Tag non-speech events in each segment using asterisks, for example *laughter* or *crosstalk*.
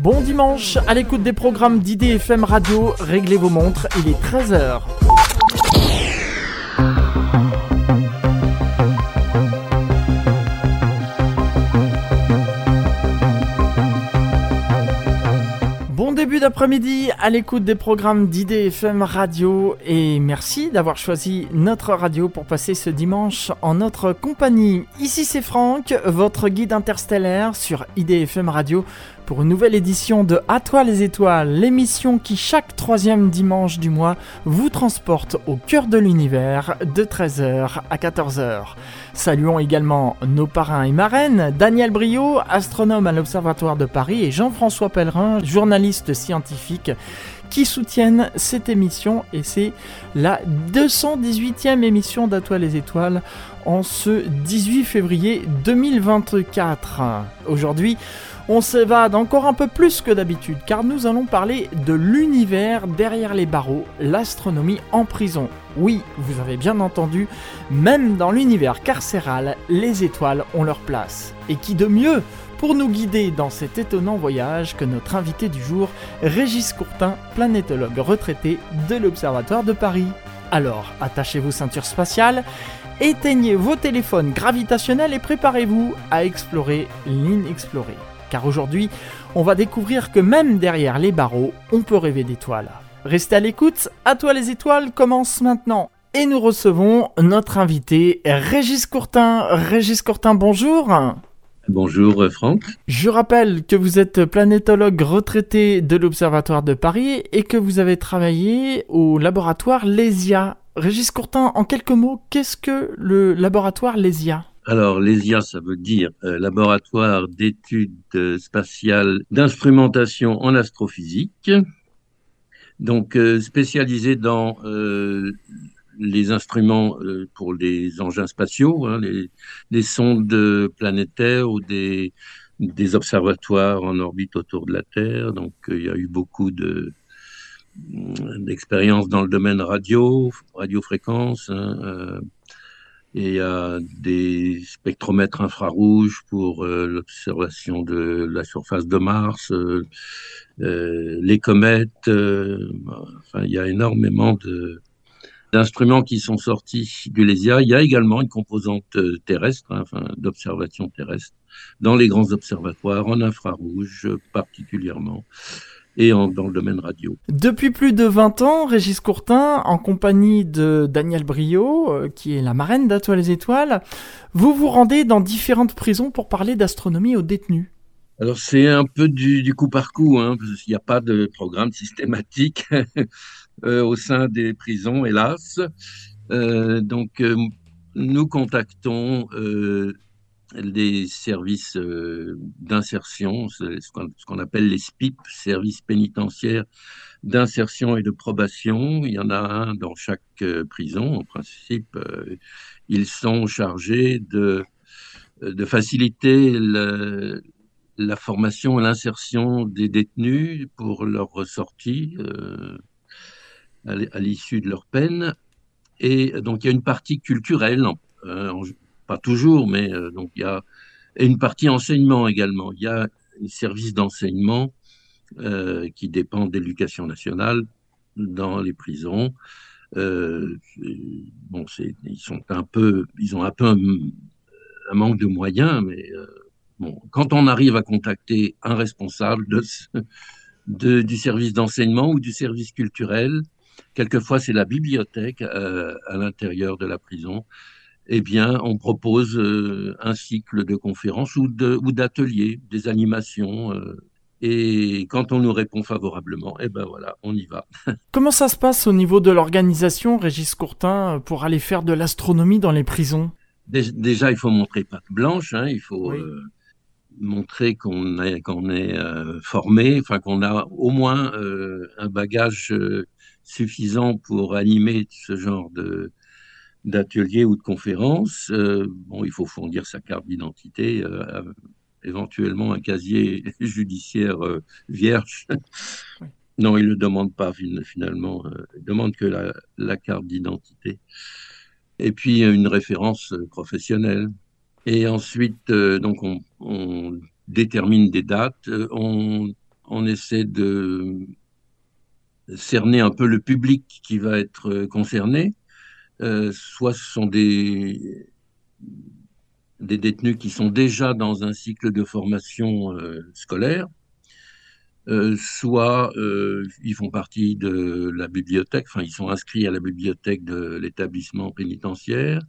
Bon dimanche, à l'écoute des programmes d'IDFM Radio, réglez vos montres, il est 13h. D'après-midi à l'écoute des programmes d'IDFM Radio et merci d'avoir choisi notre radio pour passer ce dimanche en notre compagnie. Ici c'est Franck, votre guide interstellaire sur IDFM Radio pour une nouvelle édition de À toi les étoiles, l'émission qui chaque troisième dimanche du mois vous transporte au cœur de l'univers de 13h à 14h. Saluons également nos parrains et marraines, Daniel Brio, astronome à l'Observatoire de Paris, et Jean-François Pellerin, journaliste scientifique qui soutiennent cette émission et c'est la 218e émission d'À toi les étoiles en ce 18 février 2024. Aujourd'hui, on s'évade encore un peu plus que d'habitude car nous allons parler de l'univers derrière les barreaux, l'astronomie en prison. Oui, vous avez bien entendu, même dans l'univers carcéral, les étoiles ont leur place. Et qui de mieux pour nous guider dans cet étonnant voyage que notre invité du jour, Régis Courtin, planétologue retraité de l'Observatoire de Paris. Alors, attachez vos ceintures spatiales, éteignez vos téléphones gravitationnels et préparez-vous à explorer l'inexploré car aujourd'hui, on va découvrir que même derrière les barreaux, on peut rêver d'étoiles. Restez à l'écoute, à toi les étoiles commence maintenant. Et nous recevons notre invité Régis Courtin. Régis Courtin, bonjour. Bonjour Franck. Je rappelle que vous êtes planétologue retraité de l'Observatoire de Paris et que vous avez travaillé au laboratoire LESIA. Régis Courtin, en quelques mots, qu'est-ce que le laboratoire LESIA? Alors, l'ESIA, ça veut dire euh, Laboratoire d'études spatiales d'instrumentation en astrophysique. Donc, euh, spécialisé dans euh, les instruments pour les engins spatiaux, hein, les, sondes planétaires ou des, observatoires en orbite autour de la Terre. Donc, il y a eu beaucoup de d'expériences dans le domaine radio, radiofréquence, hein, il y a des spectromètres infrarouges pour euh, l'observation de la surface de Mars, euh, euh, les comètes. enfin, il y a énormément d'instruments qui sont sortis du LESIA. Il y a également une composante terrestre, hein, enfin, d'observation terrestre, dans les grands observatoires, en infrarouge particulièrement et dans le domaine radio. Depuis plus de 20 ans, Régis Courtin, en compagnie de Daniel Brio, euh, qui est la marraine d'Atoile les Étoiles, vous vous rendez dans différentes prisons pour parler d'astronomie aux détenus. Alors c'est un peu du, coup par coup, hein, parce qu'il n'y a pas de programme systématique *laughs* euh, au sein des prisons, hélas. Euh, donc nous contactons des services euh, d'insertion, ce qu'on appelle les SPIP, services pénitentiaires d'insertion et de probation. Il y en a un dans chaque euh, prison. En principe, euh, ils sont chargés de, de faciliter la formation et l'insertion des détenus pour leur ressortie à l'issue de leur peine. Et donc, il y a une partie culturelle, pas toujours, mais euh, donc il y a une partie enseignement également. Il y a un service d'enseignement euh, qui dépend de l'éducation nationale dans les prisons. Euh, bon, ils sont un peu, ils ont un peu un, manque de moyens, mais bon, quand on arrive à contacter un responsable du service d'enseignement ou du service culturel, quelquefois c'est la bibliothèque à l'intérieur de la prison eh bien, on propose euh, un cycle de conférences ou d'ateliers, ou des animations. Euh, et quand on nous répond favorablement, eh ben voilà, on y va. *laughs* Comment ça se passe au niveau de l'organisation, Régis Courtin, pour aller faire de l'astronomie dans les prisons? Déjà, il faut montrer patte blanche, hein, il faut euh, montrer qu'on est, qu'on est formé, enfin qu'on a au moins un bagage suffisant pour animer ce genre de, d'atelier ou de conférence. Euh, bon, il faut fournir sa carte d'identité, euh, éventuellement un casier *laughs* judiciaire euh, vierge. Non, il ne demande pas finalement, il demande que la, carte d'identité. Et puis une référence professionnelle. Et ensuite, donc on, détermine des dates. On, on essaie de cerner un peu le public qui va être concerné. Soit ce sont des, détenus qui sont déjà dans un cycle de formation scolaire, euh, soit euh, ils font partie de la bibliothèque, enfin ils sont inscrits à la bibliothèque de l'établissement pénitentiaire,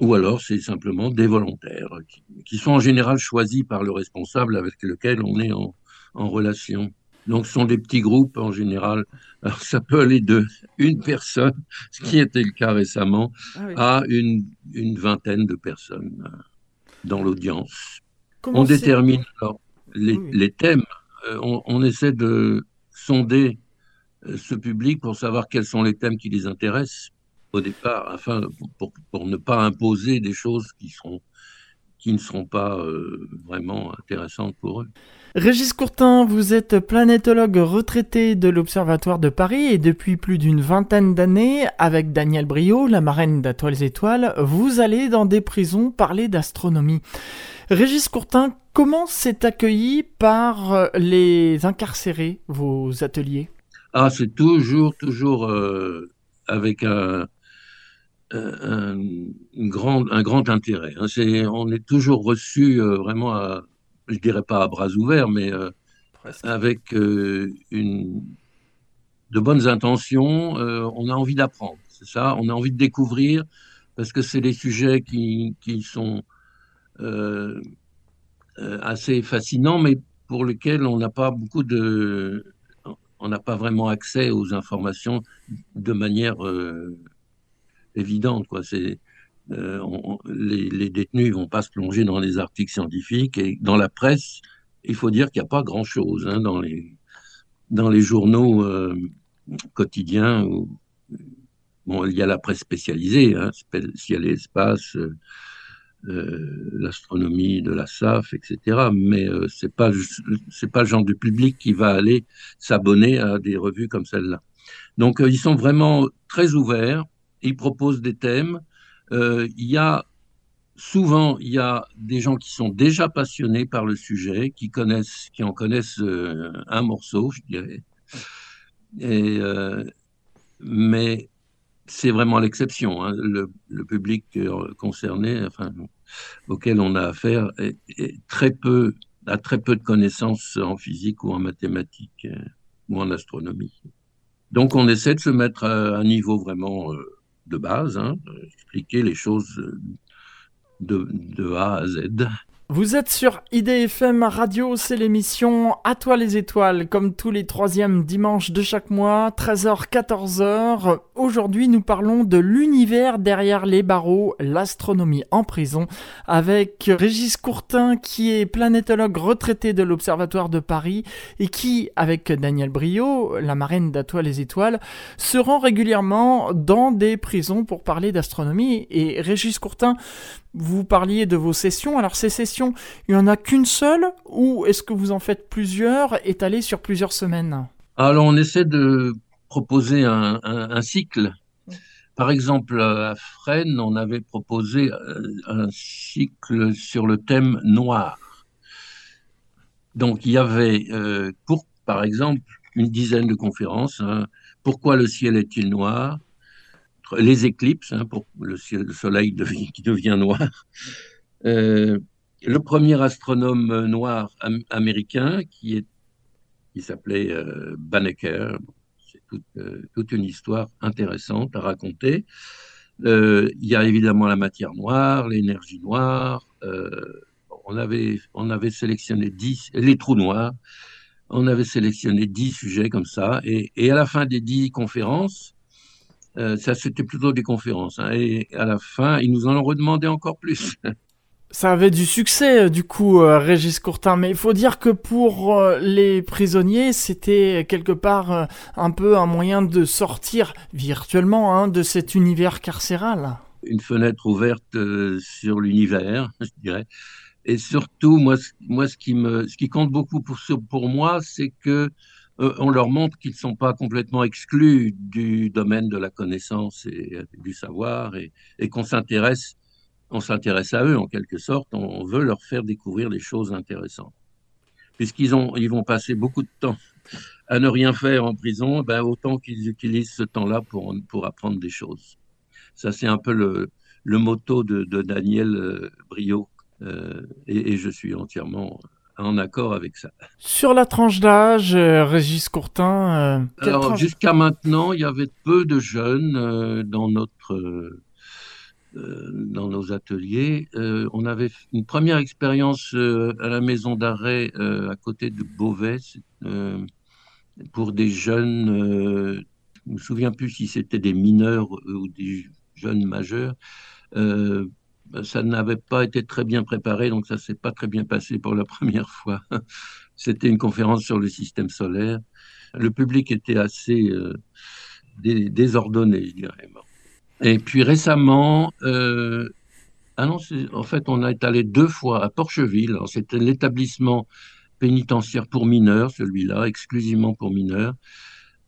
ou alors c'est simplement des volontaires qui, sont en général choisis par le responsable avec lequel on est en, relation. Donc ce sont des petits groupes en général. Alors ça peut aller de une personne, ce qui était le cas récemment, ah à une, une, vingtaine de personnes euh, dans l'audience. On détermine alors les, les thèmes euh, on, essaie de sonder euh, ce public pour savoir quels sont les thèmes qui les intéressent au départ, afin pour, ne pas imposer des choses qui, seront, qui ne seront pas euh, vraiment intéressantes pour eux. Régis Courtin, vous êtes planétologue retraité de l'Observatoire de Paris et depuis plus d'une vingtaine d'années, avec Daniel Brio, la marraine d'Atoiles Étoiles, vous allez dans des prisons parler d'astronomie. Régis Courtin, comment s'est accueilli par les incarcérés, vos ateliers? Ah, c'est toujours, toujours euh, avec un, un, grand, un grand intérêt. Hein. on est toujours reçu euh, vraiment, à, je dirais pas à bras ouverts, mais avec une, de bonnes intentions. on a envie d'apprendre, c'est ça? On a envie de découvrir parce que c'est des sujets qui, qui sont euh, euh, assez fascinant, mais pour lequel on n'a pas beaucoup de, on n'a pas vraiment accès aux informations de manière euh, évidente. Quoi. C'est, les, les, détenus ne vont pas se plonger dans les articles scientifiques et dans la presse, il faut dire qu'il n'y a pas grand-chose hein, dans, les, dans les journaux quotidiens. bon, il y a la presse spécialisée, hein, Ciel et Espace, euh, l'astronomie de la SAF, etc. Mais euh, c'est pas c'est pas le genre de public qui va aller s'abonner à des revues comme celle-là. Donc euh, ils sont vraiment très ouverts. Ils proposent des thèmes. il y a souvent il y a des gens qui sont déjà passionnés par le sujet, qui connaissent, qui en connaissent un morceau, je dirais. Et, mais c'est vraiment l'exception. Hein. Le, public euh, concerné, enfin, auquel on a affaire, est, très peu, a très peu de connaissances en physique ou en mathématiques euh, ou en astronomie. Donc, on essaie de se mettre à un niveau vraiment euh, de base, hein, expliquer les choses de, de A à Z. Vous êtes sur IDFM Radio, c'est l'émission À toi les étoiles, comme tous les troisièmes dimanches de chaque mois, 13h-14h. Aujourd'hui, nous parlons de l'univers derrière les barreaux, l'astronomie en prison, avec Régis Courtin, qui est planétologue retraité de l'Observatoire de Paris, et qui, avec Daniel Brio, la marraine d'À toi les étoiles, se rend régulièrement dans des prisons pour parler d'astronomie. Et Régis Courtin, vous parliez de vos sessions. Alors ces sessions, il n'y en a qu'une seule ou est-ce que vous en faites plusieurs étalées sur plusieurs semaines? Alors on essaie de proposer un, cycle. Par exemple, à Fresnes, on avait proposé euh, un cycle sur le thème noir. Donc il y avait, euh, pour, par exemple, une dizaine de conférences. Hein. Pourquoi le ciel est-il noir? Les éclipses, hein, pour le, soleil *laughs* qui devient noir. Euh, le premier astronome noir américain qui qui s'appelait euh, Banneker. C'est euh, toute, une histoire intéressante à raconter. il y a évidemment la matière noire, l'énergie noire. on, avait, on avait sélectionné dix, les trous noirs. On avait sélectionné dix sujets comme ça. Et, et à la fin des dix conférences, euh, ça, c'était plutôt des conférences. Hein. et à la fin, ils nous en ont redemandé encore plus. *laughs* Ça avait du succès, euh, du coup, euh, Régis Courtin. Mais il faut dire que pour les prisonniers, c'était quelque part un peu un moyen de sortir virtuellement hein, de cet univers carcéral. Une fenêtre ouverte sur l'univers, *laughs* je dirais. Et surtout, moi, moi ce, qui me, ce qui compte beaucoup pour, pour moi, c'est que euh, on leur montre qu'ils ne sont pas complètement exclus du domaine de la connaissance et du savoir et, qu'on s'intéresse on s'intéresse à eux en quelque sorte, on veut leur faire découvrir des choses intéressantes. Puisqu'ils ont, ils vont passer beaucoup de temps à ne rien faire en prison, ben autant qu'ils utilisent ce temps-là pour, pour apprendre des choses. Ça, c'est un peu le, le motto de, Daniel euh, Brio, euh, et, je suis entièrement en accord avec ça. Sur la tranche d'âge, euh, Régis Courtin. Euh, Alors, jusqu'à maintenant, il y avait peu de jeunes euh, dans notre. dans nos ateliers. on avait une première expérience à la maison d'arrêt à côté de Beauvais pour des jeunes, je ne me souviens plus si c'était des mineurs ou des jeunes majeurs. Ça n'avait pas été très bien préparé, donc ça s'est pas très bien passé pour la *laughs* première fois. C'était une conférence sur le système solaire. Le public était assez euh, désordonné, je dirais. Et puis récemment, euh, ah non, en fait, on est allé deux fois à Porcheville. C'était l'établissement pénitentiaire pour mineurs, celui-là, exclusivement pour mineurs.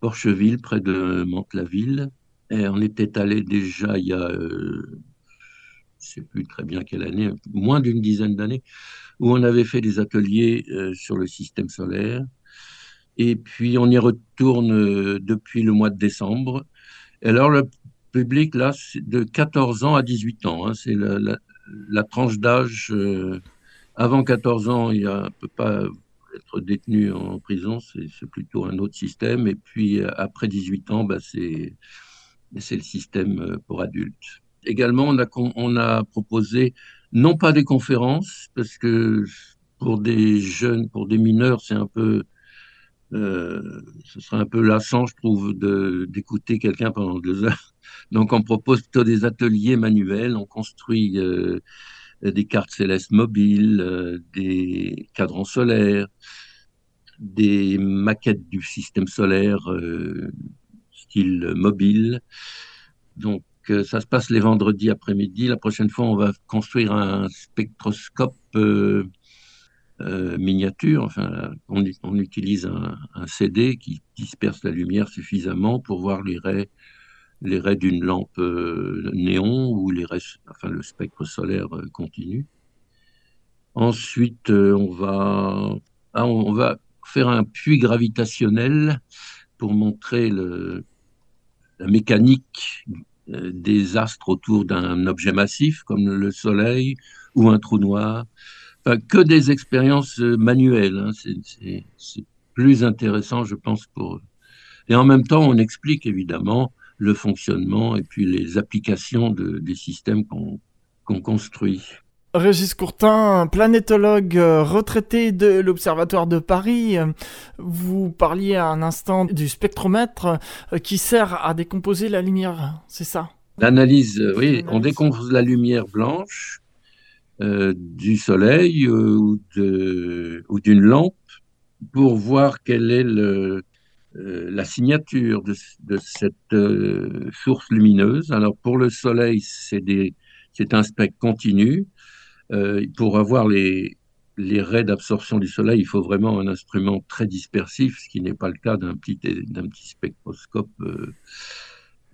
Porcheville, près de Mantes-la-Ville. Et on était allé déjà il y a euh, sais plus très bien quelle année, moins d'une dizaine d'années, où on avait fait des ateliers euh, sur le système solaire. Et puis on y retourne euh, depuis le mois de décembre. Et alors le public, là, c'est de 14 ans à 18 ans. Hein, c'est la, tranche d'âge. Euh, avant 14 ans, il ne peut pas être détenu en prison, c'est plutôt un autre système. Et puis après 18 ans, bah, c'est le système pour adultes également, on a, proposé non pas des conférences, parce que pour des jeunes, pour des mineurs, c'est un peu, euh, ce serait un peu lassant, je trouve, d'écouter quelqu'un pendant deux heures. *laughs* Donc, on propose plutôt des ateliers manuels. On construit euh, des cartes célestes mobiles, euh, des cadrans solaires, des maquettes du système solaire style mobile. Donc, ça se passe les vendredis après-midi. La prochaine fois, on va construire un spectroscope euh, euh, miniature. Enfin, on, utilise un, CD qui disperse la lumière suffisamment pour voir les raies, les raies d'une lampe euh, néon ou les raies, enfin, le spectre solaire continu. Ensuite, on va, ah, on va faire un puits gravitationnel pour montrer la mécanique des astres autour d'un objet massif comme le Soleil ou un trou noir. Enfin, que des expériences euh, manuelles. Hein. C'est plus intéressant, je pense, pour eux. Et en même temps, on explique évidemment le fonctionnement et puis les applications de, des systèmes qu'on construit. Régis Courtin, planétologue euh, retraité de l'Observatoire de Paris, vous parliez à un instant du spectromètre euh, qui sert à décomposer la lumière, c'est ça? L'analyse, euh, oui, on décompose la lumière blanche du soleil ou d'une lampe pour voir quelle est le, la signature de, de cette source lumineuse. Alors pour le soleil, c'est un spectre continu. Euh, pour avoir les, les raies d'absorption du Soleil, il faut vraiment un instrument très dispersif, ce qui n'est pas le cas d'un petit, d'un petit spectroscope euh,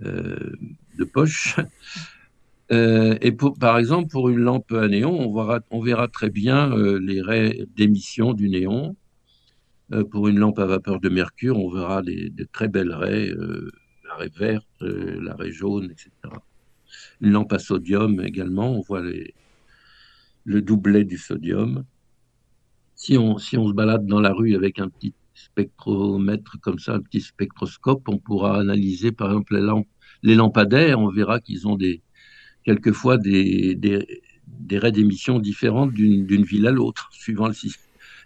euh, de poche. *laughs* et par exemple, pour une lampe à néon, on verra, on verra très bien les raies d'émission du néon. pour une lampe à vapeur de mercure, on verra des, très belles raies, la raie verte, la raie jaune, etc. Une lampe à sodium également, on voit les, le doublet du sodium. Si on, si se balade dans la rue avec un petit spectromètre comme ça, un petit spectroscope, on pourra analyser par exemple les, lampadaires, on verra qu'ils ont des, quelquefois des, des, des raies d'émission différentes d'une ville à l'autre, suivant le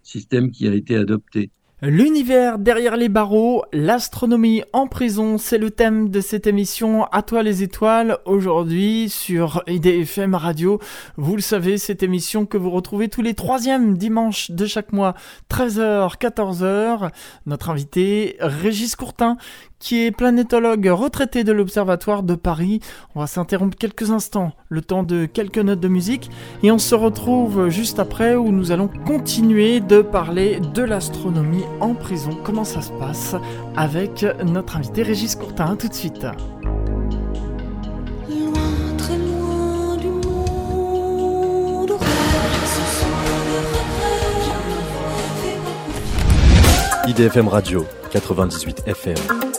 système qui a été adopté. L'univers derrière les barreaux, l'astronomie en prison, c'est le thème de cette émission À toi les étoiles, aujourd'hui sur IDFM Radio. Vous le savez, cette émission que vous retrouvez tous les troisièmes dimanches de chaque mois, 13h, 14h. Notre invité, Régis Courtin, qui est planétologue retraité de l'Observatoire de Paris. On va s'interrompre quelques instants, le temps de quelques notes de musique, et on se retrouve juste après où nous allons continuer de parler de l'astronomie en prison, comment ça se passe, avec notre invité Régis Courtin? A tout de suite. IDFM Radio 98 FM.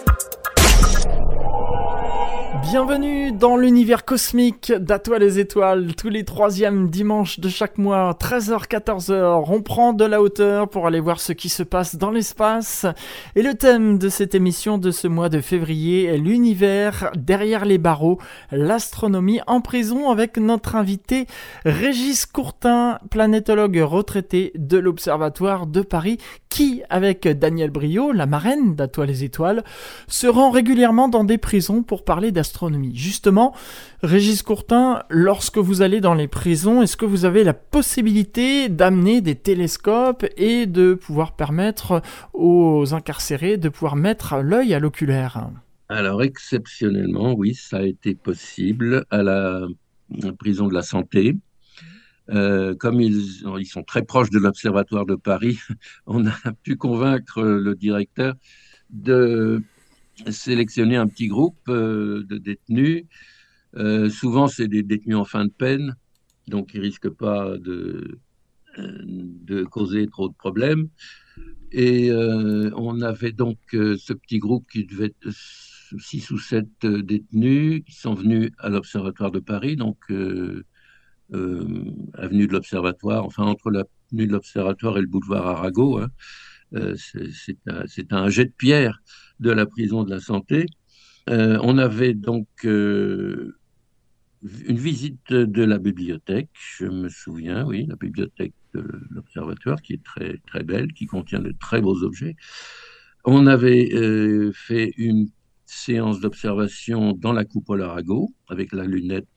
Bienvenue dans l'univers cosmique d'Atoile les étoiles, tous les troisièmes dimanches de chaque mois, 13h-14h, on prend de la hauteur pour aller voir ce qui se passe dans l'espace. Et le thème de cette émission de ce mois de février est l'univers derrière les barreaux, l'astronomie en prison avec notre invité Régis Courtin, planétologue retraité de l'Observatoire de Paris, qui, avec Daniel Brio, la marraine d'Atoile les étoiles, se rend régulièrement dans des prisons pour parler d'astronomie Justement, Régis Courtin, lorsque vous allez dans les prisons, est-ce que vous avez la possibilité d'amener des télescopes et de pouvoir permettre aux incarcérés de pouvoir mettre l'œil à l'oculaire? Alors exceptionnellement, oui, ça a été possible à la prison de la santé. Euh, comme ils, ils, sont très proches de l'Observatoire de Paris, *laughs* on a pu convaincre le directeur de sélectionner un petit groupe euh, de détenus. Euh, souvent, c'est des détenus en fin de peine, donc ils ne risquent pas de, euh, de causer trop de problèmes. Et on avait donc ce petit groupe qui devait être six ou sept détenus qui sont venus à l'Observatoire de Paris, donc avenue de l'Observatoire, enfin entre l'avenue de l'Observatoire et le boulevard Arago. Hein. C'est un, jet de pierre de la prison de la santé. Euh, on avait donc euh, une visite de la bibliothèque, je me souviens, oui, la bibliothèque de l'Observatoire, qui est très, très belle, qui contient de très beaux objets. On avait euh, fait une séance d'observation dans la coupole Arago, avec la lunette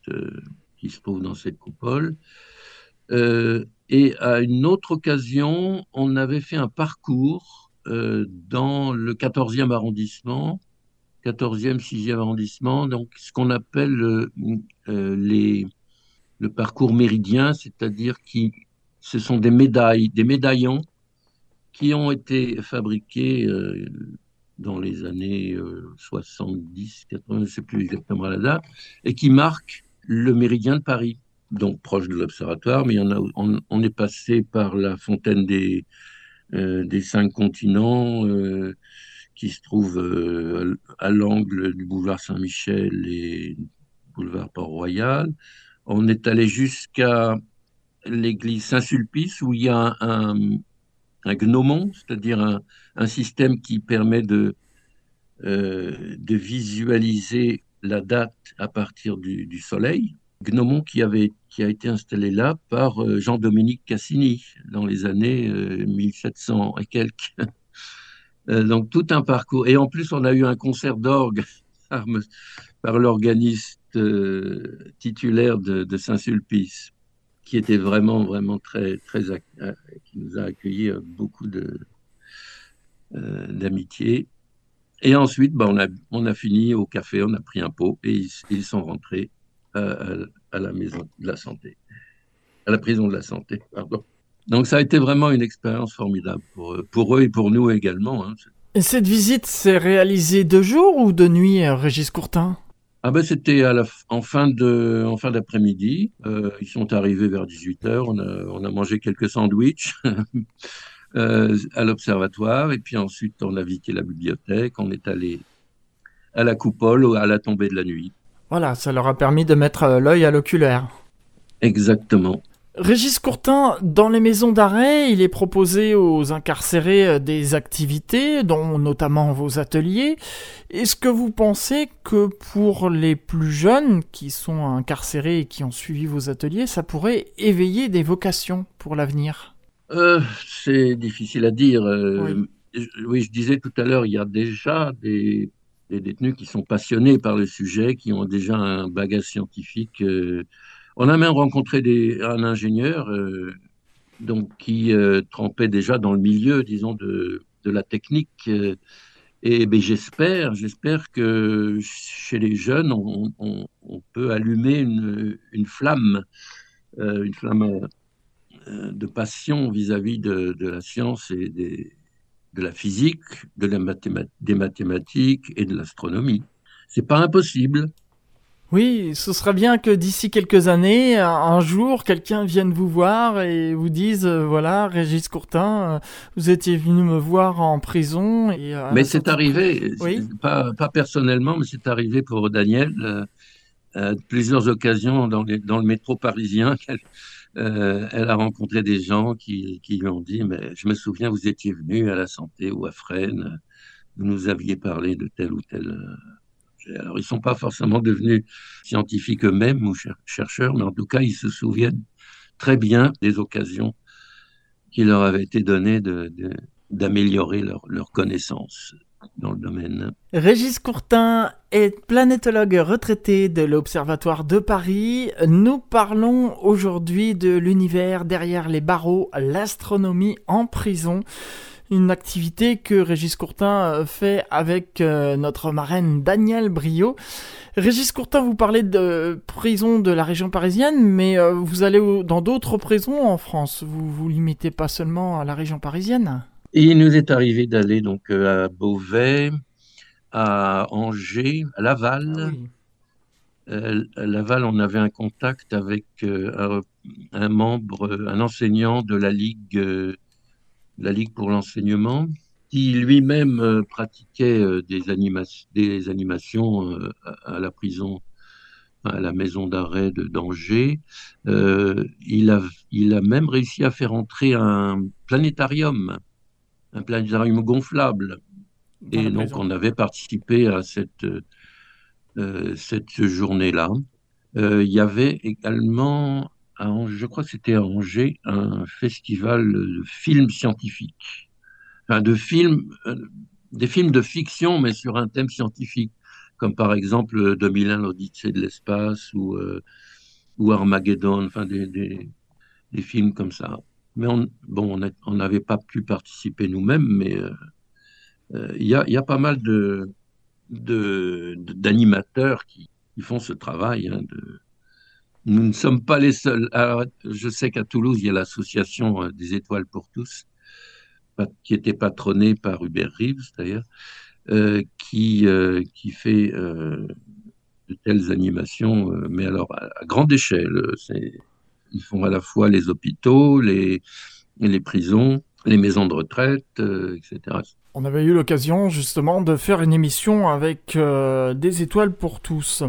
qui se trouve dans cette coupole. Et à une autre occasion, on avait fait un parcours euh, dans le 14e arrondissement, 14e, 6e arrondissement, donc ce qu'on appelle euh, euh, le parcours méridien, c'est-à-dire qui ce sont des médailles, des médaillons qui ont été fabriqués dans les années 70, 80, je ne sais plus exactement la date, et qui marquent le méridien de Paris, donc proche de l'observatoire, mais on, est passé par la fontaine des, euh, cinq continents euh, qui se trouvent euh, à l'angle du boulevard Saint-Michel et boulevard Port-Royal. On est allé jusqu'à l'église Saint-Sulpice où il y a un, gnomon, c'est-à-dire un, système qui permet de, visualiser la date à partir du soleil. Gnomon qui, avait, qui a été installé là par euh, Jean-Dominique Cassini dans les années 1700 euh, et quelques. *laughs* Euh, donc tout un parcours. Et en plus, on a eu un concert d'orgue *laughs* par, l'organiste titulaire de, Saint-Sulpice, qui était vraiment, vraiment très, très, qui nous a accueillis beaucoup d'amitié. Et ensuite, bah, on, a, on a fini au café, on a pris un pot et ils sont rentrés à, la maison de la santé, à la prison de la santé, pardon. Donc ça a été vraiment une expérience formidable pour, pour eux et pour nous également. Hein. Et cette visite s'est réalisée de jour ou de nuit, euh, Régis Courtin? Ah ben c'était en fin de en fin d'après-midi. Euh, ils sont arrivés vers 18h. On a, on a mangé quelques sandwichs *laughs* euh, à l'observatoire et puis ensuite on a visité la bibliothèque. On est allé à la coupole à la tombée de la nuit. Voilà, ça leur a permis de mettre euh, l'œil à l'oculaire. Exactement. Régis Courtin, dans les maisons d'arrêt, il est proposé aux incarcérés euh, des activités, dont notamment vos ateliers. Est-ce que vous pensez que pour les plus jeunes qui sont incarcérés et qui ont suivi vos ateliers, ça pourrait éveiller des vocations pour l'avenir? Euh, C'est difficile à dire. oui, je disais tout à l'heure, il y a déjà des des détenus qui sont passionnés par le sujet, qui ont déjà un bagage scientifique. Euh. on a même rencontré un ingénieur euh, donc, qui euh, trempait déjà dans le milieu, disons, de, de la technique. et ben, j'espère, j'espère que chez les jeunes, on, peut allumer une, une flamme, une flamme de passion vis-à-vis de, de, la science et des, de la physique, de la des mathématiques et de l'astronomie. C'est pas impossible. Oui, ce serait bien que d'ici quelques années, un jour, quelqu'un vienne vous voir et vous dise, euh, voilà, Régis Courtin, euh, vous étiez venu me voir en prison. Et, euh, mais c'est arrivé, pas, pas, personnellement, mais c'est arrivé pour Daniel à plusieurs occasions dans, dans, le métro parisien. Elle, elle, a rencontré des gens qui, qui, lui ont dit, mais je me souviens, vous étiez venu à la santé ou à Fresnes, vous nous aviez parlé de tel ou tel alors, ils ne sont pas forcément devenus scientifiques eux-mêmes ou chercheurs, mais en tout cas, ils se souviennent très bien des occasions qui leur avaient été données d'améliorer leur, leur connaissance dans le domaine. Régis Courtin est planétologue retraité de l'Observatoire de Paris. Nous parlons aujourd'hui de l'univers derrière les barreaux, l'astronomie en prison une activité que Régis Courtin euh, fait avec euh, notre marraine Danielle Brio. Régis Courtin, vous parlez de prison de la région parisienne, mais euh, vous allez dans d'autres prisons en France. Vous vous limitez pas seulement à la région parisienne. Il nous est arrivé d'aller donc à Beauvais, à Angers, à Laval. Ah à Laval, on avait un contact avec un, membre, un enseignant de la Ligue la Ligue pour l'enseignement, qui lui-même euh, pratiquait euh, des, des animations euh, à, la prison, à la maison d'arrêt de d'Angers. il, a, il a même réussi à faire entrer un planétarium, un planétarium gonflable. Et donc, on avait participé à cette, cette journée-là. il y avait également je crois que c'était à Angers, un festival de films scientifiques. Enfin, de films, euh, des films de fiction, mais sur un thème scientifique, comme par exemple 2001, l'Odyssée de l'espace ou, euh, ou Armageddon, enfin des, des, films comme ça. Mais on, bon, on n'avait pas pu participer nous-mêmes, mais euh, il y, a, pas mal d'animateurs qui, font ce travail hein, nous ne sommes pas les seuls. Alors, je sais qu'à Toulouse, il y a l'association euh, des étoiles pour tous, qui était patronnée par Hubert Reeves d'ailleurs, euh, euh, qui fait de telles animations, mais alors à, grande échelle. Ils font à la fois les hôpitaux, les, prisons, les maisons de retraite, etc. On avait eu l'occasion justement de faire une émission avec des étoiles pour tous.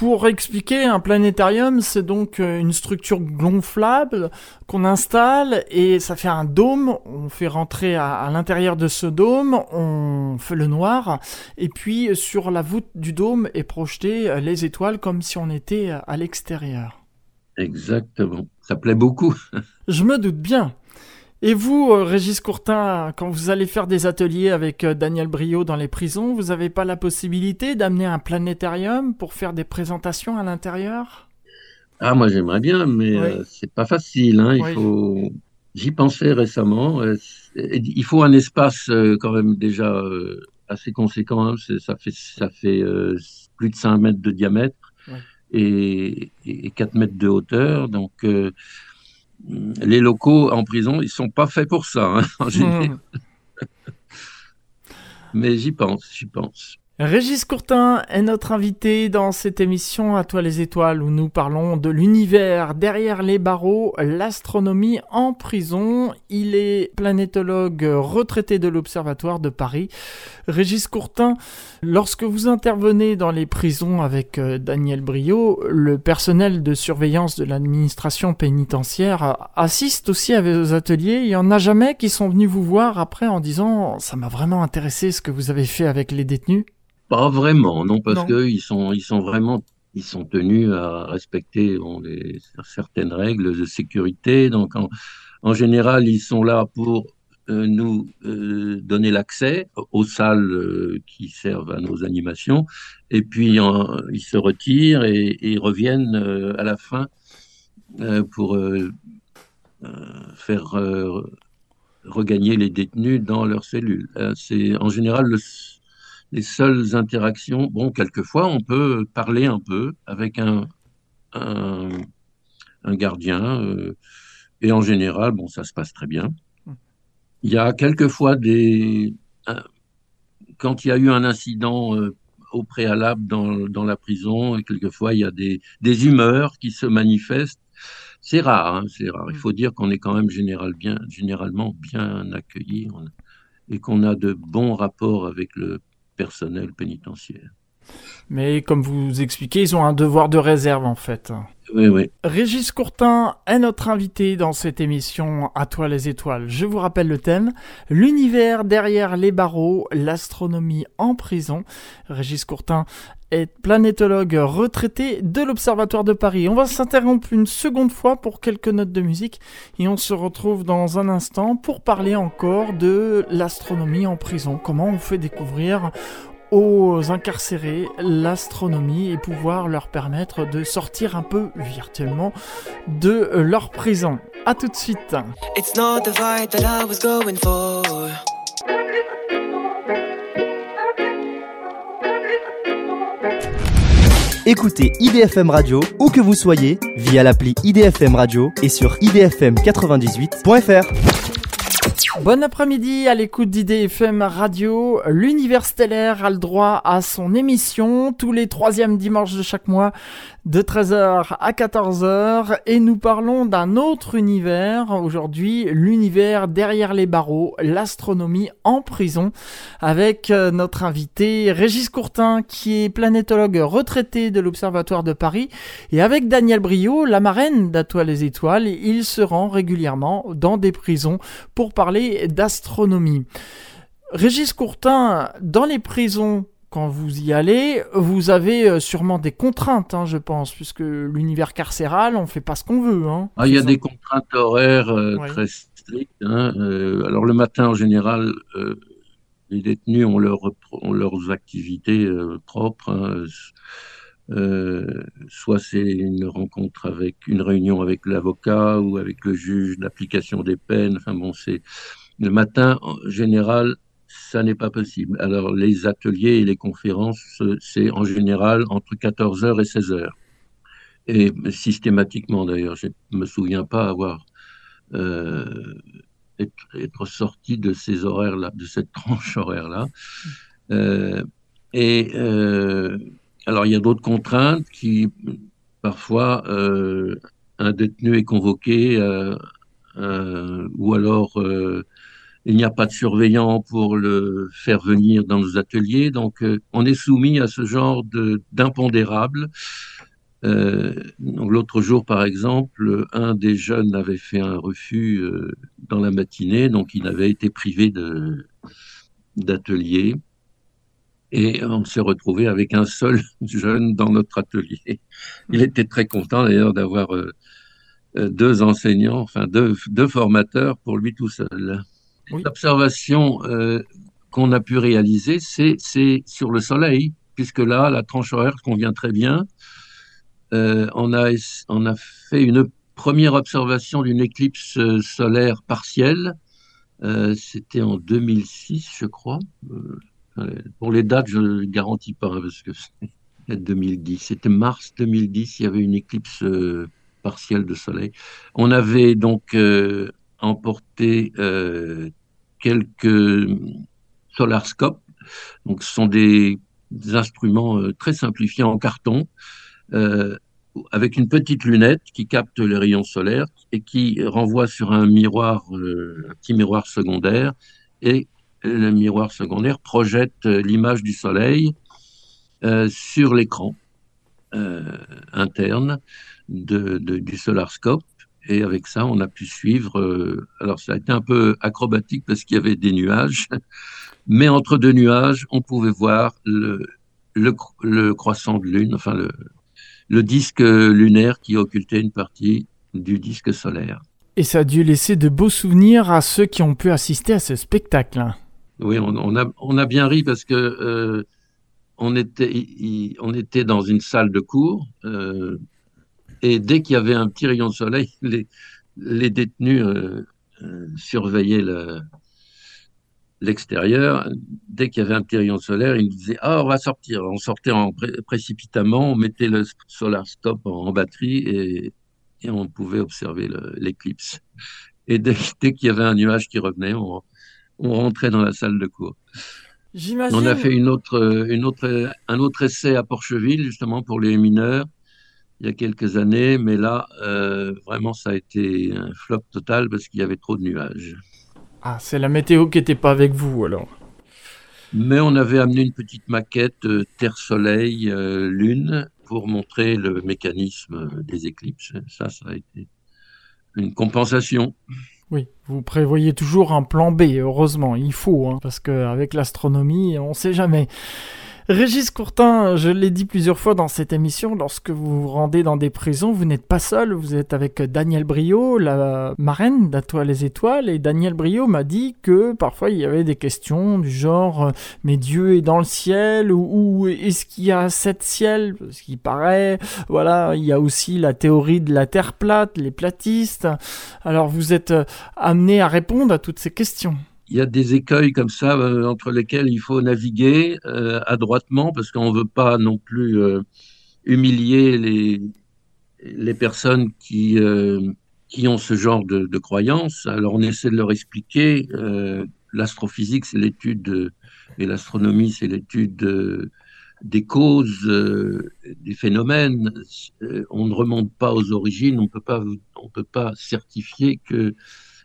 Pour expliquer, un planétarium, c'est donc euh, une structure gonflable qu'on installe et ça fait un dôme. On fait rentrer à, l'intérieur de ce dôme, on fait le noir et puis sur la voûte du dôme est projeté euh, les étoiles comme si on était à l'extérieur. Exactement. Ça plaît beaucoup. *laughs* Je me doute bien. Et vous, euh, Régis Courtin, quand vous allez faire des ateliers avec euh, Daniel Brio dans les prisons, vous n'avez pas la possibilité d'amener un planétarium pour faire des présentations à l'intérieur? Ah, moi j'aimerais bien, mais euh, c'est pas facile. Hein. Il faut. J'y pensais récemment. il faut un espace quand même déjà assez conséquent. Hein. Ça fait, ça fait plus de 5 mètres de diamètre et, et, 4 mètres de hauteur. Donc les locaux en prison, ils sont pas faits pour ça, hein, en général. Hmm. *laughs* Mais j'y pense, j'y pense. Régis Courtin est notre invité dans cette émission À toi les étoiles où nous parlons de l'univers derrière les barreaux, l'astronomie en prison. Il est planétologue retraité de l'Observatoire de Paris. Régis Courtin, lorsque vous intervenez dans les prisons avec euh, Daniel Brio, le personnel de surveillance de l'administration pénitentiaire assiste aussi à vos ateliers. Il y en a jamais qui sont venus vous voir après en disant ça m'a vraiment intéressé ce que vous avez fait avec les détenus pas vraiment, non, parce qu'ils sont, ils sont vraiment, ils sont tenus à respecter certaines règles de sécurité. Donc, en, général, ils sont là pour euh, nous euh, donner l'accès aux salles euh, qui servent à nos animations, et puis ils se retirent et, et reviennent à la fin pour faire regagner les détenus dans leurs cellules. C'est en général le les seules interactions, bon, quelquefois, on peut parler un peu avec un, un, gardien, euh, et en général, bon, ça se passe très bien. Il y a quelquefois des. quand il y a eu un incident euh, au préalable dans, dans, la prison. Et quelquefois, il y a des, des humeurs qui se manifestent. C'est rare, hein, c'est rare. Il faut dire qu'on est quand même bien, généralement bien accueilli et qu'on a de bons rapports avec le personnel pénitentiaire. Mais comme vous expliquez, ils ont un devoir de réserve en fait. Oui. Régis Courtin est notre invité dans cette émission À toi les étoiles. Je vous rappelle le thème l'univers derrière les barreaux, l'astronomie en prison. Régis Courtin est planétologue retraité de l'Observatoire de Paris. On va s'interrompre une seconde fois pour quelques notes de musique et on se retrouve dans un instant pour parler encore de l'astronomie en prison. Comment on fait découvrir aux incarcérés l'astronomie et pouvoir leur permettre de sortir un peu virtuellement de leur prison. A tout de suite. Écoutez IDFM Radio où que vous soyez via l'appli IDFM Radio et sur idfm98.fr. Bon après-midi à l'écoute d'IDFM Radio. L'univers stellaire a le droit à son émission tous les troisièmes dimanches de chaque mois de 13h à 14h et nous parlons d'un autre univers. Aujourd'hui, l'univers derrière les barreaux, l'astronomie en prison avec euh, notre invité Régis Courtin qui est planétologue retraité de l'Observatoire de Paris. Et avec Daniel Brio, la marraine d'Atoile les étoiles, il se rend régulièrement dans des prisons pour parler d'astronomie. Régis Courtin, dans les prisons, quand vous y allez, vous avez euh, sûrement des contraintes, hein, je pense, puisque l'univers carcéral, on fait pas ce qu'on veut. Hein, ah, il y a des contraintes horaires euh, très strictes. Hein, euh, alors le matin, en général, les détenus ont, leur, ont leurs activités propres. Hein, soit c'est une rencontre avec une réunion avec l'avocat ou avec le juge d'application des peines. Enfin bon, c'est le matin en général ça n'est pas possible. Alors, les ateliers et les conférences, c'est en général entre 14h et 16h. Et systématiquement, d'ailleurs, je ne me souviens pas avoir euh, être, sorti de ces horaires-là, de cette *laughs* tranche horaire-là. Euh, et euh, alors, il y a d'autres contraintes qui, parfois, un détenu est convoqué ou alors il n'y a pas de surveillant pour le faire venir dans nos ateliers. Donc, euh, on est soumis à ce genre d'impondérables. Euh, L'autre jour, par exemple, un des jeunes avait fait un refus euh, dans la matinée, donc il avait été privé d'atelier. Et on s'est retrouvé avec un seul *laughs* jeune dans notre atelier. Il était très content d'ailleurs d'avoir euh, deux enseignants, enfin deux, deux formateurs pour lui tout seul. L'observation euh, qu'on a pu réaliser, c'est sur le Soleil, puisque là, la tranche horaire convient très bien. Euh, on, a, on a fait une première observation d'une éclipse euh, solaire partielle. C'était en 2006, je crois. Pour les dates, je ne garantis pas, parce que c'est *laughs* 2010. C'était mars 2010, il y avait une éclipse partielle de soleil. On avait donc emporté quelques solarscopes. Donc, ce sont des, instruments euh, très simplifiés en carton, euh, avec une petite lunette qui capte les rayons solaires et qui renvoie sur un miroir, euh, un petit miroir secondaire. Et le miroir secondaire projette l'image du soleil sur l'écran interne de, du solarscope et avec ça, on a pu suivre. Euh, alors, ça a été un peu acrobatique parce qu'il y avait des nuages, *laughs* mais entre deux nuages, on pouvait voir le, le, croissant de lune, enfin le, le disque lunaire qui occultait une partie du disque solaire. Et ça a dû laisser de beaux souvenirs à ceux qui ont pu assister à ce spectacle. Oui, on, a, bien ri parce que euh, on, était, dans une salle de cours. Euh, et dès qu'il y avait un petit rayon de soleil, *laughs* les, détenus euh, surveillaient l'extérieur. dès qu'il y avait un petit rayon de soleil, ils disaient Ah, on va sortir. On sortait en précipitamment, on mettait le solar stop en, batterie et, on pouvait observer l'éclipse. Et dès, *laughs* dès qu'il y avait un nuage qui revenait, on, on, rentrait dans la salle de cours. J'imagine. On a fait une autre, une autre, un autre essai à Porcheville, justement, pour les mineurs, il y a quelques années, mais là, euh, vraiment, ça a été un flop total parce qu'il y avait trop de nuages. Ah, c'est la météo qui n'était pas avec vous, alors. Mais on avait amené une petite maquette euh, Terre-Soleil, euh, Lune, pour montrer le mécanisme des éclipses. Ça, ça a été une compensation. Oui, vous prévoyez toujours un plan B, heureusement, il faut, hein, parce qu'avec l'astronomie, on ne sait jamais. Régis Courtin, je l'ai dit plusieurs fois dans cette émission, lorsque vous vous rendez dans des prisons, vous n'êtes pas seul, vous êtes avec Daniel Brio, la marraine d'Atoile les Étoiles, et Daniel Brio m'a dit que parfois il y avait des questions du genre euh, mais Dieu est dans le ciel ou, est-ce qu'il y a sept ciels? Ce qui paraît, voilà, il y a aussi la théorie de la Terre plate, les platistes. Alors vous êtes euh, amené à répondre à toutes ces questions il y a des écueils comme ça euh, entre lesquels il faut naviguer euh, adroitement parce qu'on ne veut pas non plus euh, humilier les, les personnes qui, qui ont ce genre de, croyances. Alors on essaie de leur expliquer. L'astrophysique, c'est l'étude et l'astronomie, c'est l'étude des causes, des phénomènes. on ne remonte pas aux origines. On peut pas, on peut pas certifier que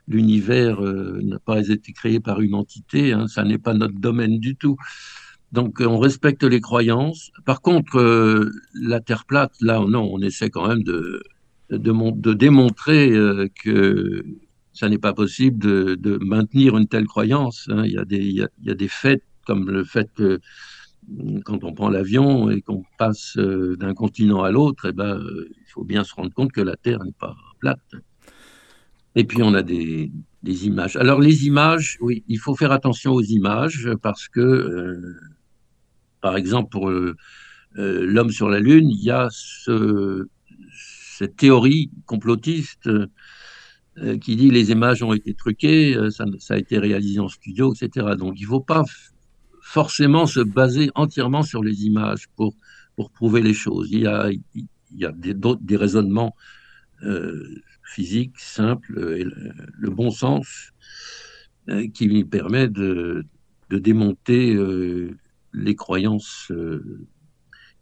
l'univers euh, n'a pas été créé par une entité, hein, ça n'est pas notre domaine du tout. Donc on respecte les croyances. Par contre, euh, la Terre plate, là, non, on essaie quand même de, de, de démontrer euh, que ça n'est pas possible de, de, maintenir une telle croyance. Hein. Il, y a des, il, y a, des faits comme le fait que quand on prend l'avion et qu'on passe d'un continent à l'autre, eh ben, il faut bien se rendre compte que la Terre n'est pas plate. Et puis on a des, images. Alors les images, oui, il faut faire attention aux images parce que, euh, par exemple, pour euh, euh, l'homme sur la Lune, il y a ce, cette théorie complotiste qui dit les images ont été truquées, ça, a été réalisé en studio, etc. Donc il ne faut pas forcément se baser entièrement sur les images pour, prouver les choses. Il y a, il des raisonnements physique simple et le, bon sens euh, qui lui permet de, de démonter euh, les croyances euh,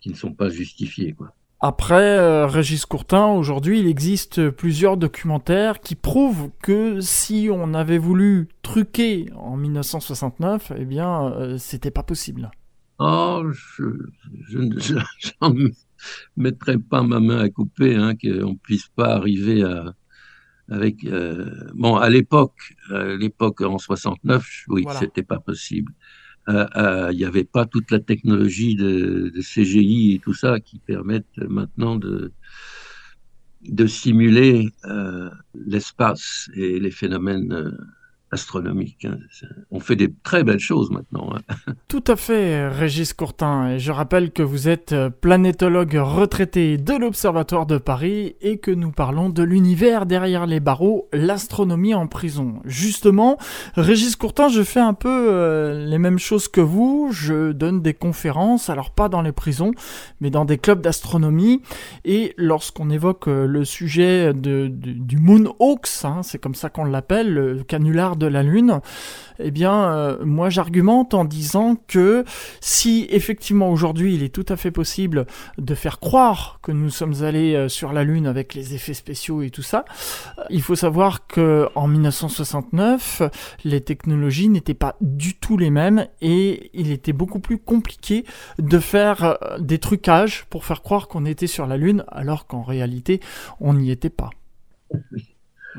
qui ne sont pas justifiées. Quoi. Après Régis Courtin, aujourd'hui, il existe plusieurs documentaires qui prouvent que si on avait voulu truquer en 1969, eh bien, c'était pas possible. Oh, je, je, *laughs* mettrai pas ma main à couper, hein, qu'on puisse pas arriver à, avec euh, bon à l'époque, à l'époque en 69, oui, c'était pas possible. Euh, euh, il n'y avait pas toute la technologie de, de, CGI et tout ça qui permettent maintenant de de simuler l'espace et les phénomènes astronomique. Hein. On fait des très belles choses maintenant. Hein. *laughs* Tout à fait, Régis Courtin. Je rappelle que vous êtes euh, planétologue retraité de l'Observatoire de Paris et que nous parlons de l'univers derrière les barreaux, l'astronomie en prison. Justement, Régis Courtin, je fais un peu euh, les mêmes choses que vous. Je donne des conférences, alors pas dans les prisons, mais dans des clubs d'astronomie. Et lorsqu'on évoque euh, le sujet de, du Moon Hawks, hein, c'est comme ça qu'on l'appelle, le canular de de la Lune, eh bien, euh, moi j'argumente en disant que si effectivement aujourd'hui il est tout à fait possible de faire croire que nous sommes allés euh, sur la Lune avec les effets spéciaux et tout ça, euh, il faut savoir que en 1969, les technologies n'étaient pas du tout les mêmes et il était beaucoup plus compliqué de faire des trucages pour faire croire qu'on était sur la Lune alors qu'en réalité on n'y était pas.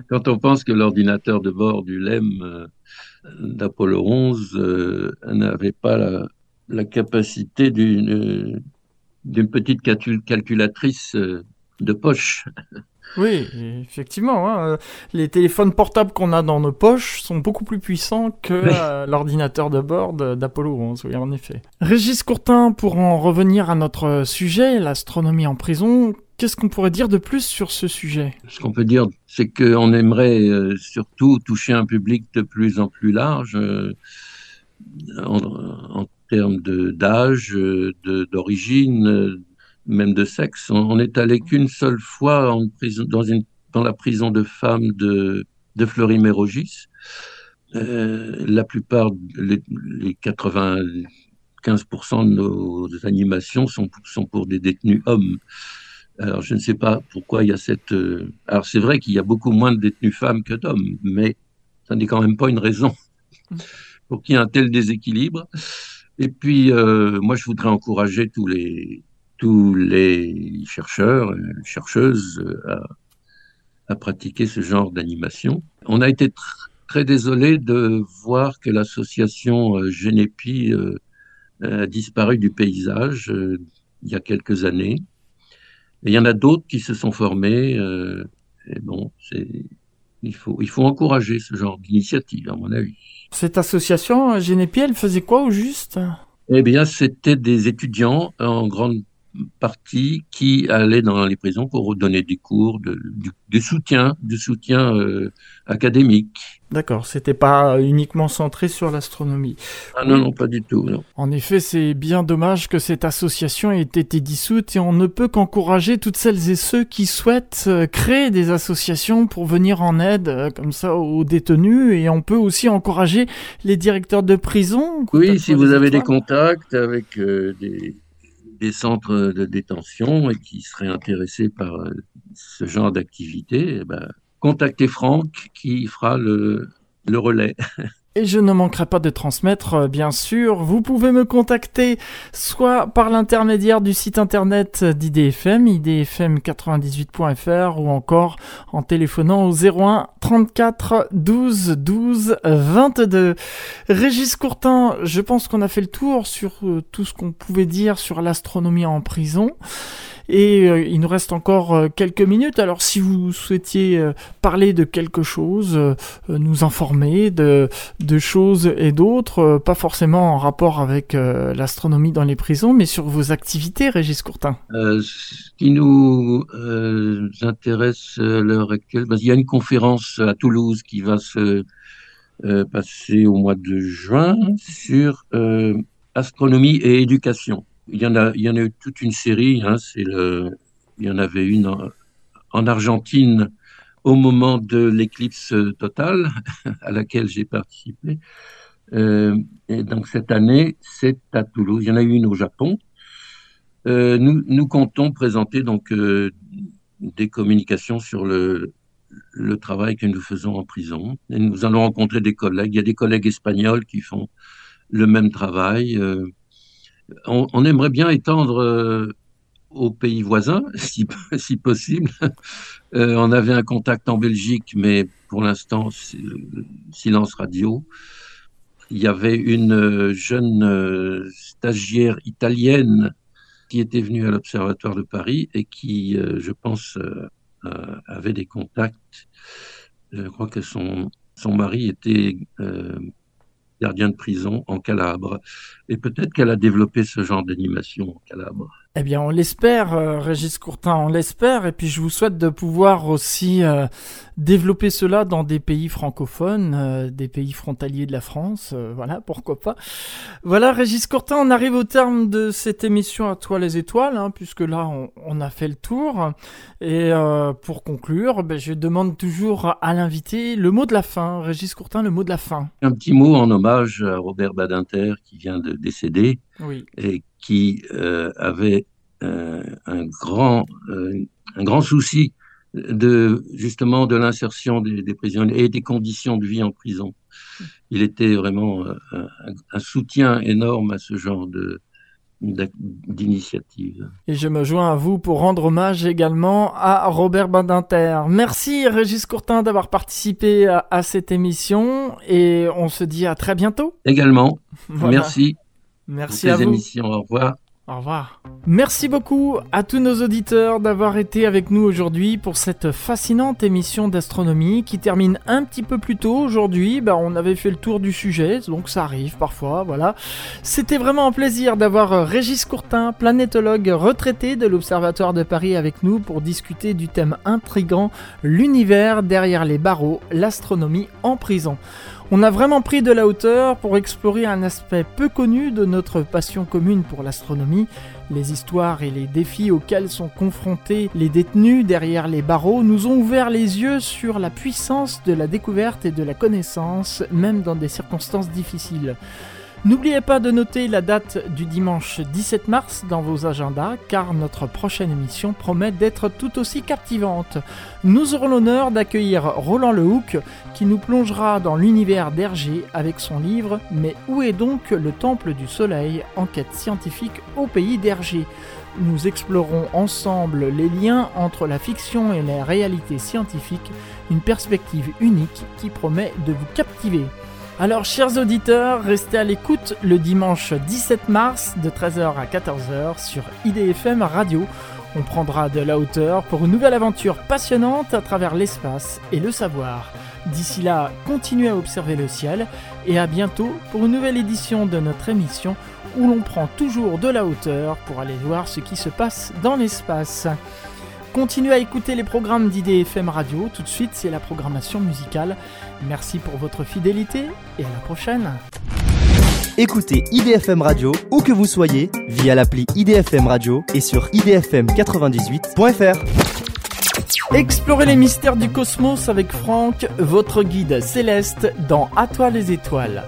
Quand on pense que l'ordinateur de bord du LEM euh, d'Apollo 11 euh, n'avait pas la, capacité d'une petite calculatrice euh, de poche. Oui, effectivement. Hein, les téléphones portables qu'on a dans nos poches sont beaucoup plus puissants que l'ordinateur de bord d'Apollo 11, oui, en effet. Régis Courtin, pour en revenir à notre sujet, l'astronomie en prison, Qu'est-ce qu'on pourrait dire de plus sur ce sujet? Ce qu'on peut dire, c'est qu'on aimerait euh, surtout toucher un public de plus en plus large euh, en, termes d'âge, d'origine, euh, même de sexe. On, n'est allé qu'une seule fois en prison, dans, la prison de femmes de, de Fleury-Mérogis. la plupart, les, 95% de nos animations sont pour des détenus hommes. Alors, je ne sais pas pourquoi il y a cette. Alors, c'est vrai qu'il y a beaucoup moins de détenus femmes que d'hommes, mais ça n'est quand même pas une raison *laughs* pour qu'il y ait un tel déséquilibre. Et puis, euh, moi, je voudrais encourager tous les, tous les chercheurs, et chercheuses euh, à, à, pratiquer ce genre d'animation. On a été très désolé de voir que l'association euh, Génépi euh, a disparu du paysage euh, il y a quelques années. Et il y en a d'autres qui se sont formés. Euh, et bon, il faut, il faut encourager ce genre d'initiative, à mon avis. Cette association, Génépi, elle faisait quoi au juste? Eh bien, c'était des étudiants en grande partie qui allaient dans les prisons pour donner des cours, de, du, du soutien, du soutien euh, académique. D'accord, c'était pas uniquement centré sur l'astronomie. Ah non, non, pas du tout. Non. En effet, c'est bien dommage que cette association ait été dissoute et on ne peut qu'encourager toutes celles et ceux qui souhaitent euh, créer des associations pour venir en aide euh, comme ça aux détenus et on peut aussi encourager les directeurs de prison. Oui, si vous avez des contacts avec euh, des, des, centres de détention et qui seraient intéressés par euh, ce genre d'activité, eh ben, contactez Franck qui fera le, le relais. *laughs* Et je ne manquerai pas de transmettre, euh, bien sûr. Vous pouvez me contacter soit par l'intermédiaire du site internet d'IDFM, idfm98.fr, ou encore en téléphonant au 01 34 12 12 22. Régis Courtin, je pense qu'on a fait le tour sur euh, tout ce qu'on pouvait dire sur l'astronomie en prison. Et euh, il nous reste encore quelques minutes. Alors si vous souhaitiez parler de quelque chose, nous informer de, de choses et d'autres, euh, pas forcément en rapport avec euh, l'astronomie dans les prisons, mais sur vos activités, Régis Courtin. ce qui nous intéresse à l'heure actuelle, bah, il y a une conférence à Toulouse qui va se passer au mois de juin sur astronomie et éducation il y en a, il y en a eu toute une série. Hein, il y en avait une en Argentine au moment de l'éclipse totale *laughs* à laquelle j'ai participé. Euh, et donc cette année, c'est à Toulouse. Il y en a eu une au Japon. Euh, nous, nous comptons présenter donc euh, des communications sur le, travail que nous faisons en prison. Et nous allons rencontrer des collègues. Il y a des collègues espagnols qui font le même travail. On, aimerait bien étendre aux pays voisins, *laughs* si, si possible. Euh, on avait un contact en Belgique, mais pour l'instant, silence radio. Il y avait une jeune euh, stagiaire italienne qui était venue à l'Observatoire de Paris et qui, euh, je pense, euh, avait des contacts. Je crois que son, son mari était gardien de prison en Calabre. Et peut-être qu'elle a développé ce genre d'animation en Calabre. Eh bien, on l'espère, euh, Régis Courtin, on l'espère. Et puis, je vous souhaite de pouvoir aussi euh, développer cela dans des pays francophones, euh, des pays frontaliers de la France. voilà, pourquoi pas. Voilà, Régis Courtin, on arrive au terme de cette émission à toi les étoiles, hein, puisque là, on, on, a fait le tour. Et pour conclure, ben, je demande toujours à l'invité le mot de la fin. Régis Courtin, le mot de la fin. Un petit mot en hommage à Robert Badinter qui vient de décéder oui. et qui euh, avait euh, un grand euh, un grand souci de justement de l'insertion des, des, prisonniers et des conditions de vie en prison. Il était vraiment un, un soutien énorme à ce genre de d'initiative. Et je me joins à vous pour rendre hommage également à Robert Badinter. Merci Régis Courtin d'avoir participé à, à, cette émission et on se dit à très bientôt. Également. *laughs* Voilà. Merci. Merci à vous. émissions. Au revoir. Au revoir. Merci beaucoup à tous nos auditeurs d'avoir été avec nous aujourd'hui pour cette fascinante émission d'astronomie qui termine un petit peu plus tôt aujourd'hui. Bah, on avait fait le tour du sujet, donc ça arrive parfois, voilà. C'était vraiment un plaisir d'avoir Régis Courtin, planétologue retraité de l'Observatoire de Paris avec nous pour discuter du thème intrigant, l'univers derrière les barreaux, l'astronomie en prison. On a vraiment pris de la hauteur pour explorer un aspect peu connu de notre passion commune pour l'astronomie, Les histoires et les défis auxquels sont confrontés les détenus derrière les barreaux nous ont ouvert les yeux sur la puissance de la découverte et de la connaissance, même dans des circonstances difficiles. N'oubliez pas de noter la date du dimanche 17 mars dans vos agendas car notre prochaine émission promet d'être tout aussi captivante. Nous aurons l'honneur d'accueillir Roland Lehoucq qui nous plongera dans l'univers d'Hergé avec son livre Mais où est donc le Temple du Soleil? Enquête scientifique au pays d'Hergé nous explorons ensemble les liens entre la fiction et la réalité scientifique, une perspective unique qui promet de vous captiver. Alors, chers auditeurs, restez à l'écoute le dimanche 17 mars de 13h à 14h sur IDFM Radio. On prendra de la hauteur pour une nouvelle aventure passionnante à travers l'espace et le savoir. D'ici là, continuez à observer le ciel et à bientôt pour une nouvelle édition de notre émission où l'on prend toujours de la hauteur pour aller voir ce qui se passe dans l'espace. Continuez à écouter les programmes d'IDFM Radio. Tout de suite, c'est la programmation musicale. Merci pour votre fidélité et à la prochaine. Écoutez IDFM Radio où que vous soyez via l'appli IDFM Radio et sur idfm98.fr. Explorez les mystères du cosmos avec Franck, votre guide céleste dans À toi les étoiles.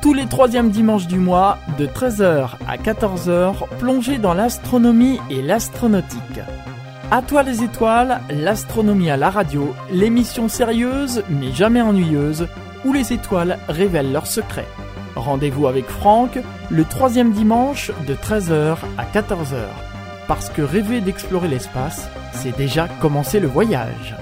Tous les troisièmes dimanches du mois, de 13h à 14h, plongez dans l'astronomie et l'astronautique. À toi les étoiles, l'astronomie à la radio, l'émission sérieuse mais jamais ennuyeuse, où les étoiles révèlent leurs secrets. Rendez-vous avec Franck le troisième dimanche de 13h à 14h. Parce que rêver d'explorer l'espace, c'est déjà commencer le voyage.